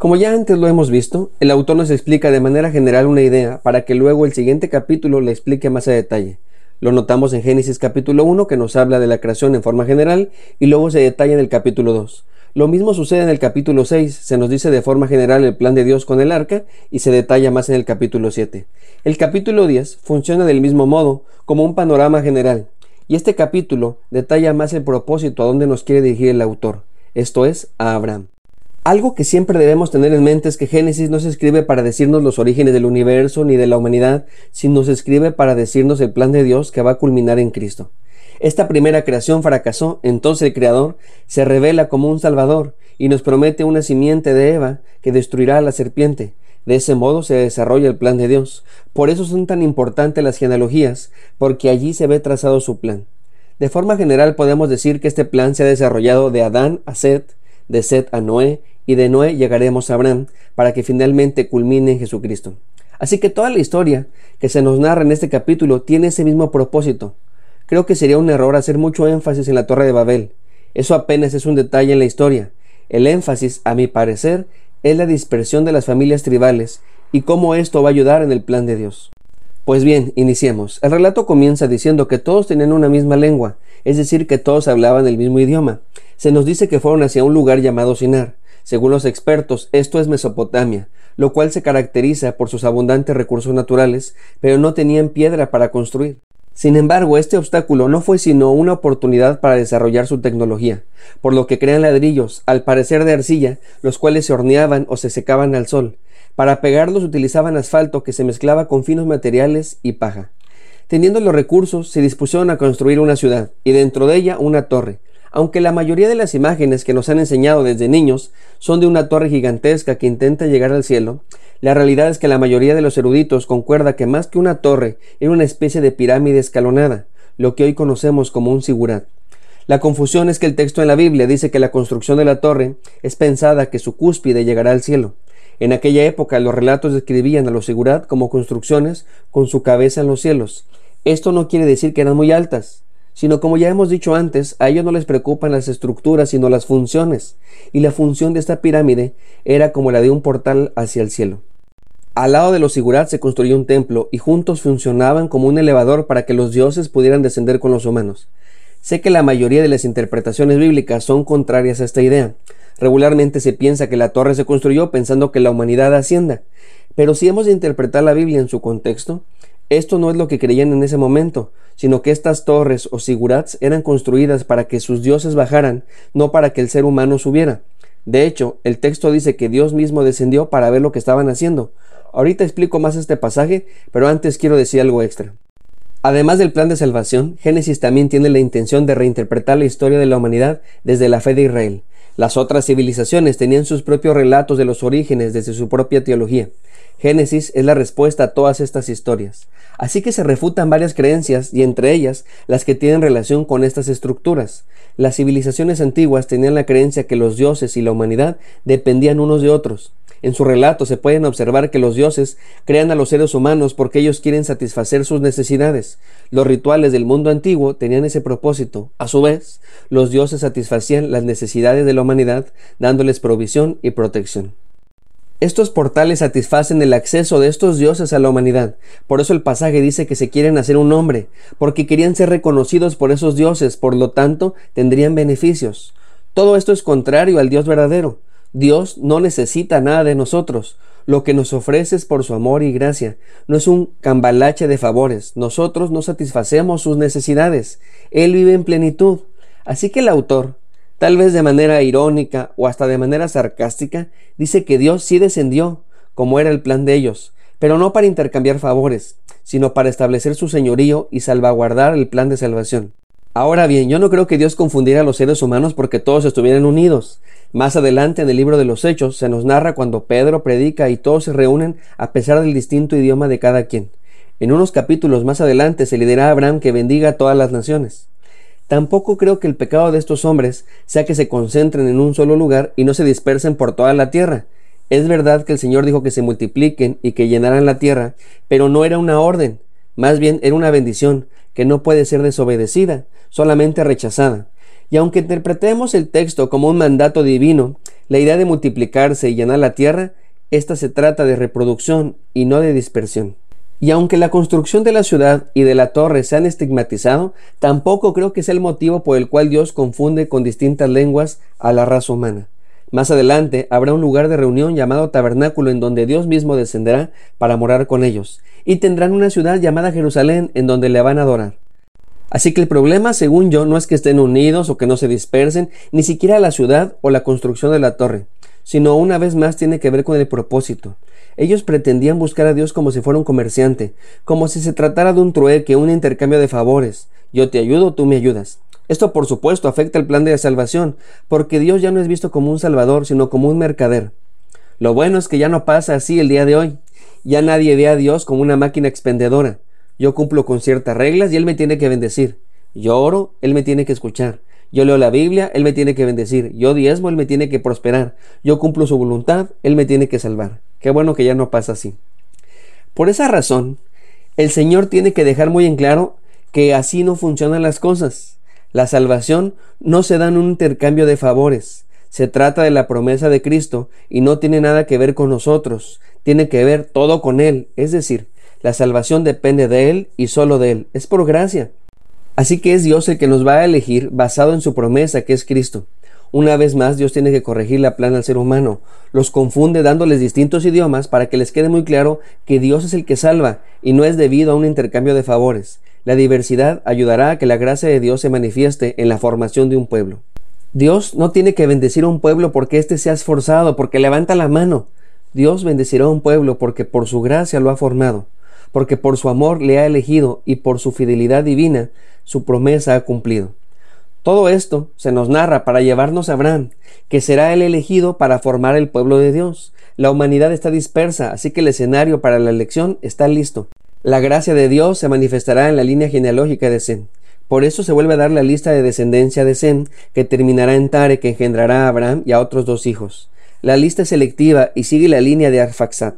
Como ya antes lo hemos visto, el autor nos explica de manera general una idea para que luego el siguiente capítulo le explique más a detalle. Lo notamos en Génesis capítulo 1 que nos habla de la creación en forma general y luego se detalla en el capítulo 2. Lo mismo sucede en el capítulo 6, se nos dice de forma general el plan de Dios con el arca y se detalla más en el capítulo 7. El capítulo 10 funciona del mismo modo, como un panorama general, y este capítulo detalla más el propósito a donde nos quiere dirigir el autor, esto es, a Abraham. Algo que siempre debemos tener en mente es que Génesis no se escribe para decirnos los orígenes del universo ni de la humanidad, sino se escribe para decirnos el plan de Dios que va a culminar en Cristo. Esta primera creación fracasó, entonces el Creador se revela como un Salvador y nos promete una simiente de Eva que destruirá a la serpiente. De ese modo se desarrolla el plan de Dios. Por eso son tan importantes las genealogías, porque allí se ve trazado su plan. De forma general podemos decir que este plan se ha desarrollado de Adán a Seth, de Seth a Noé y de Noé llegaremos a Abraham para que finalmente culmine en Jesucristo. Así que toda la historia que se nos narra en este capítulo tiene ese mismo propósito. Creo que sería un error hacer mucho énfasis en la Torre de Babel. Eso apenas es un detalle en la historia. El énfasis, a mi parecer, es la dispersión de las familias tribales y cómo esto va a ayudar en el plan de Dios. Pues bien, iniciemos. El relato comienza diciendo que todos tenían una misma lengua, es decir, que todos hablaban el mismo idioma. Se nos dice que fueron hacia un lugar llamado Sinar. Según los expertos, esto es Mesopotamia, lo cual se caracteriza por sus abundantes recursos naturales, pero no tenían piedra para construir. Sin embargo, este obstáculo no fue sino una oportunidad para desarrollar su tecnología, por lo que crean ladrillos, al parecer de arcilla, los cuales se horneaban o se secaban al sol. Para pegarlos utilizaban asfalto que se mezclaba con finos materiales y paja. Teniendo los recursos, se dispusieron a construir una ciudad, y dentro de ella una torre, aunque la mayoría de las imágenes que nos han enseñado desde niños son de una torre gigantesca que intenta llegar al cielo, la realidad es que la mayoría de los eruditos concuerda que más que una torre era una especie de pirámide escalonada, lo que hoy conocemos como un sigurat. La confusión es que el texto en la Biblia dice que la construcción de la torre es pensada que su cúspide llegará al cielo. En aquella época los relatos describían a los sigurat como construcciones con su cabeza en los cielos. Esto no quiere decir que eran muy altas, sino como ya hemos dicho antes, a ellos no les preocupan las estructuras, sino las funciones, y la función de esta pirámide era como la de un portal hacia el cielo. Al lado de los sigurats se construyó un templo, y juntos funcionaban como un elevador para que los dioses pudieran descender con los humanos. Sé que la mayoría de las interpretaciones bíblicas son contrarias a esta idea. Regularmente se piensa que la torre se construyó pensando que la humanidad ascienda, pero si hemos de interpretar la Biblia en su contexto, esto no es lo que creían en ese momento, sino que estas torres o sigurats eran construidas para que sus dioses bajaran, no para que el ser humano subiera. De hecho, el texto dice que Dios mismo descendió para ver lo que estaban haciendo. Ahorita explico más este pasaje, pero antes quiero decir algo extra. Además del plan de salvación, Génesis también tiene la intención de reinterpretar la historia de la humanidad desde la fe de Israel. Las otras civilizaciones tenían sus propios relatos de los orígenes desde su propia teología. Génesis es la respuesta a todas estas historias. Así que se refutan varias creencias y entre ellas las que tienen relación con estas estructuras. Las civilizaciones antiguas tenían la creencia que los dioses y la humanidad dependían unos de otros. En su relato se pueden observar que los dioses crean a los seres humanos porque ellos quieren satisfacer sus necesidades. Los rituales del mundo antiguo tenían ese propósito. A su vez, los dioses satisfacían las necesidades de la humanidad dándoles provisión y protección. Estos portales satisfacen el acceso de estos dioses a la humanidad. Por eso el pasaje dice que se quieren hacer un hombre, porque querían ser reconocidos por esos dioses, por lo tanto tendrían beneficios. Todo esto es contrario al Dios verdadero. Dios no necesita nada de nosotros. Lo que nos ofrece es por su amor y gracia. No es un cambalache de favores. Nosotros no satisfacemos sus necesidades. Él vive en plenitud. Así que el autor, tal vez de manera irónica o hasta de manera sarcástica, dice que Dios sí descendió, como era el plan de ellos, pero no para intercambiar favores, sino para establecer su señorío y salvaguardar el plan de salvación. Ahora bien, yo no creo que Dios confundiera a los seres humanos porque todos estuvieran unidos. Más adelante en el libro de los Hechos se nos narra cuando Pedro predica y todos se reúnen a pesar del distinto idioma de cada quien. En unos capítulos más adelante se le dirá a Abraham que bendiga a todas las naciones. Tampoco creo que el pecado de estos hombres sea que se concentren en un solo lugar y no se dispersen por toda la tierra. Es verdad que el Señor dijo que se multipliquen y que llenaran la tierra, pero no era una orden, más bien era una bendición que no puede ser desobedecida, solamente rechazada. Y aunque interpretemos el texto como un mandato divino, la idea de multiplicarse y llenar la tierra, esta se trata de reproducción y no de dispersión. Y aunque la construcción de la ciudad y de la torre se han estigmatizado, tampoco creo que sea el motivo por el cual Dios confunde con distintas lenguas a la raza humana. Más adelante habrá un lugar de reunión llamado tabernáculo en donde Dios mismo descenderá para morar con ellos, y tendrán una ciudad llamada Jerusalén en donde le van a adorar. Así que el problema, según yo, no es que estén unidos o que no se dispersen, ni siquiera la ciudad o la construcción de la torre, sino una vez más tiene que ver con el propósito. Ellos pretendían buscar a Dios como si fuera un comerciante, como si se tratara de un trueque, un intercambio de favores. Yo te ayudo, tú me ayudas. Esto por supuesto afecta el plan de salvación, porque Dios ya no es visto como un salvador, sino como un mercader. Lo bueno es que ya no pasa así el día de hoy. Ya nadie ve a Dios como una máquina expendedora. Yo cumplo con ciertas reglas y Él me tiene que bendecir. Yo oro, Él me tiene que escuchar. Yo leo la Biblia, Él me tiene que bendecir. Yo diezmo, Él me tiene que prosperar. Yo cumplo su voluntad, Él me tiene que salvar. Qué bueno que ya no pasa así. Por esa razón, el Señor tiene que dejar muy en claro que así no funcionan las cosas. La salvación no se da en un intercambio de favores. Se trata de la promesa de Cristo y no tiene nada que ver con nosotros. Tiene que ver todo con Él. Es decir, la salvación depende de Él y solo de Él. Es por gracia. Así que es Dios el que nos va a elegir basado en su promesa que es Cristo. Una vez más, Dios tiene que corregir la plana al ser humano. Los confunde dándoles distintos idiomas para que les quede muy claro que Dios es el que salva y no es debido a un intercambio de favores. La diversidad ayudará a que la gracia de Dios se manifieste en la formación de un pueblo. Dios no tiene que bendecir a un pueblo porque éste sea esforzado, porque levanta la mano. Dios bendecirá a un pueblo porque por su gracia lo ha formado porque por su amor le ha elegido y por su fidelidad divina su promesa ha cumplido. Todo esto se nos narra para llevarnos a Abraham, que será el elegido para formar el pueblo de Dios. La humanidad está dispersa, así que el escenario para la elección está listo. La gracia de Dios se manifestará en la línea genealógica de Zen. Por eso se vuelve a dar la lista de descendencia de Zen, que terminará en Tare, que engendrará a Abraham y a otros dos hijos. La lista es selectiva y sigue la línea de Arfaxad.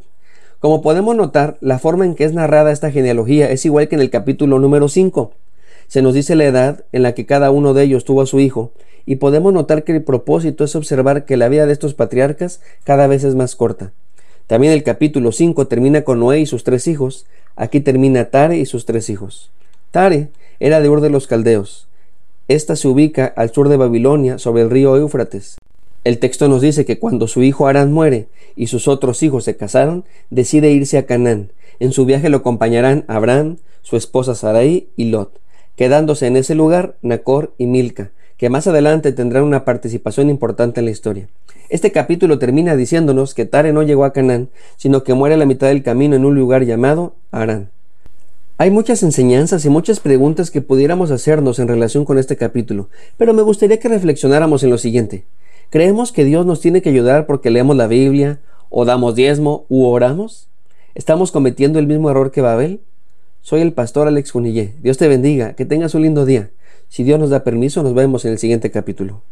Como podemos notar, la forma en que es narrada esta genealogía es igual que en el capítulo número 5. Se nos dice la edad en la que cada uno de ellos tuvo a su hijo, y podemos notar que el propósito es observar que la vida de estos patriarcas cada vez es más corta. También el capítulo 5 termina con Noé y sus tres hijos, aquí termina Tare y sus tres hijos. Tare era de Ur de los Caldeos. Esta se ubica al sur de Babilonia, sobre el río Éufrates. El texto nos dice que cuando su hijo Arán muere y sus otros hijos se casaron, decide irse a Canaán. En su viaje lo acompañarán Abraham, su esposa Sarai y Lot, quedándose en ese lugar Nacor y Milca, que más adelante tendrán una participación importante en la historia. Este capítulo termina diciéndonos que Tare no llegó a Canaán, sino que muere a la mitad del camino en un lugar llamado Arán. Hay muchas enseñanzas y muchas preguntas que pudiéramos hacernos en relación con este capítulo, pero me gustaría que reflexionáramos en lo siguiente. ¿Creemos que Dios nos tiene que ayudar porque leemos la Biblia, o damos diezmo, u oramos? ¿Estamos cometiendo el mismo error que Babel? Soy el pastor Alex Junillé. Dios te bendiga, que tengas un lindo día. Si Dios nos da permiso, nos vemos en el siguiente capítulo.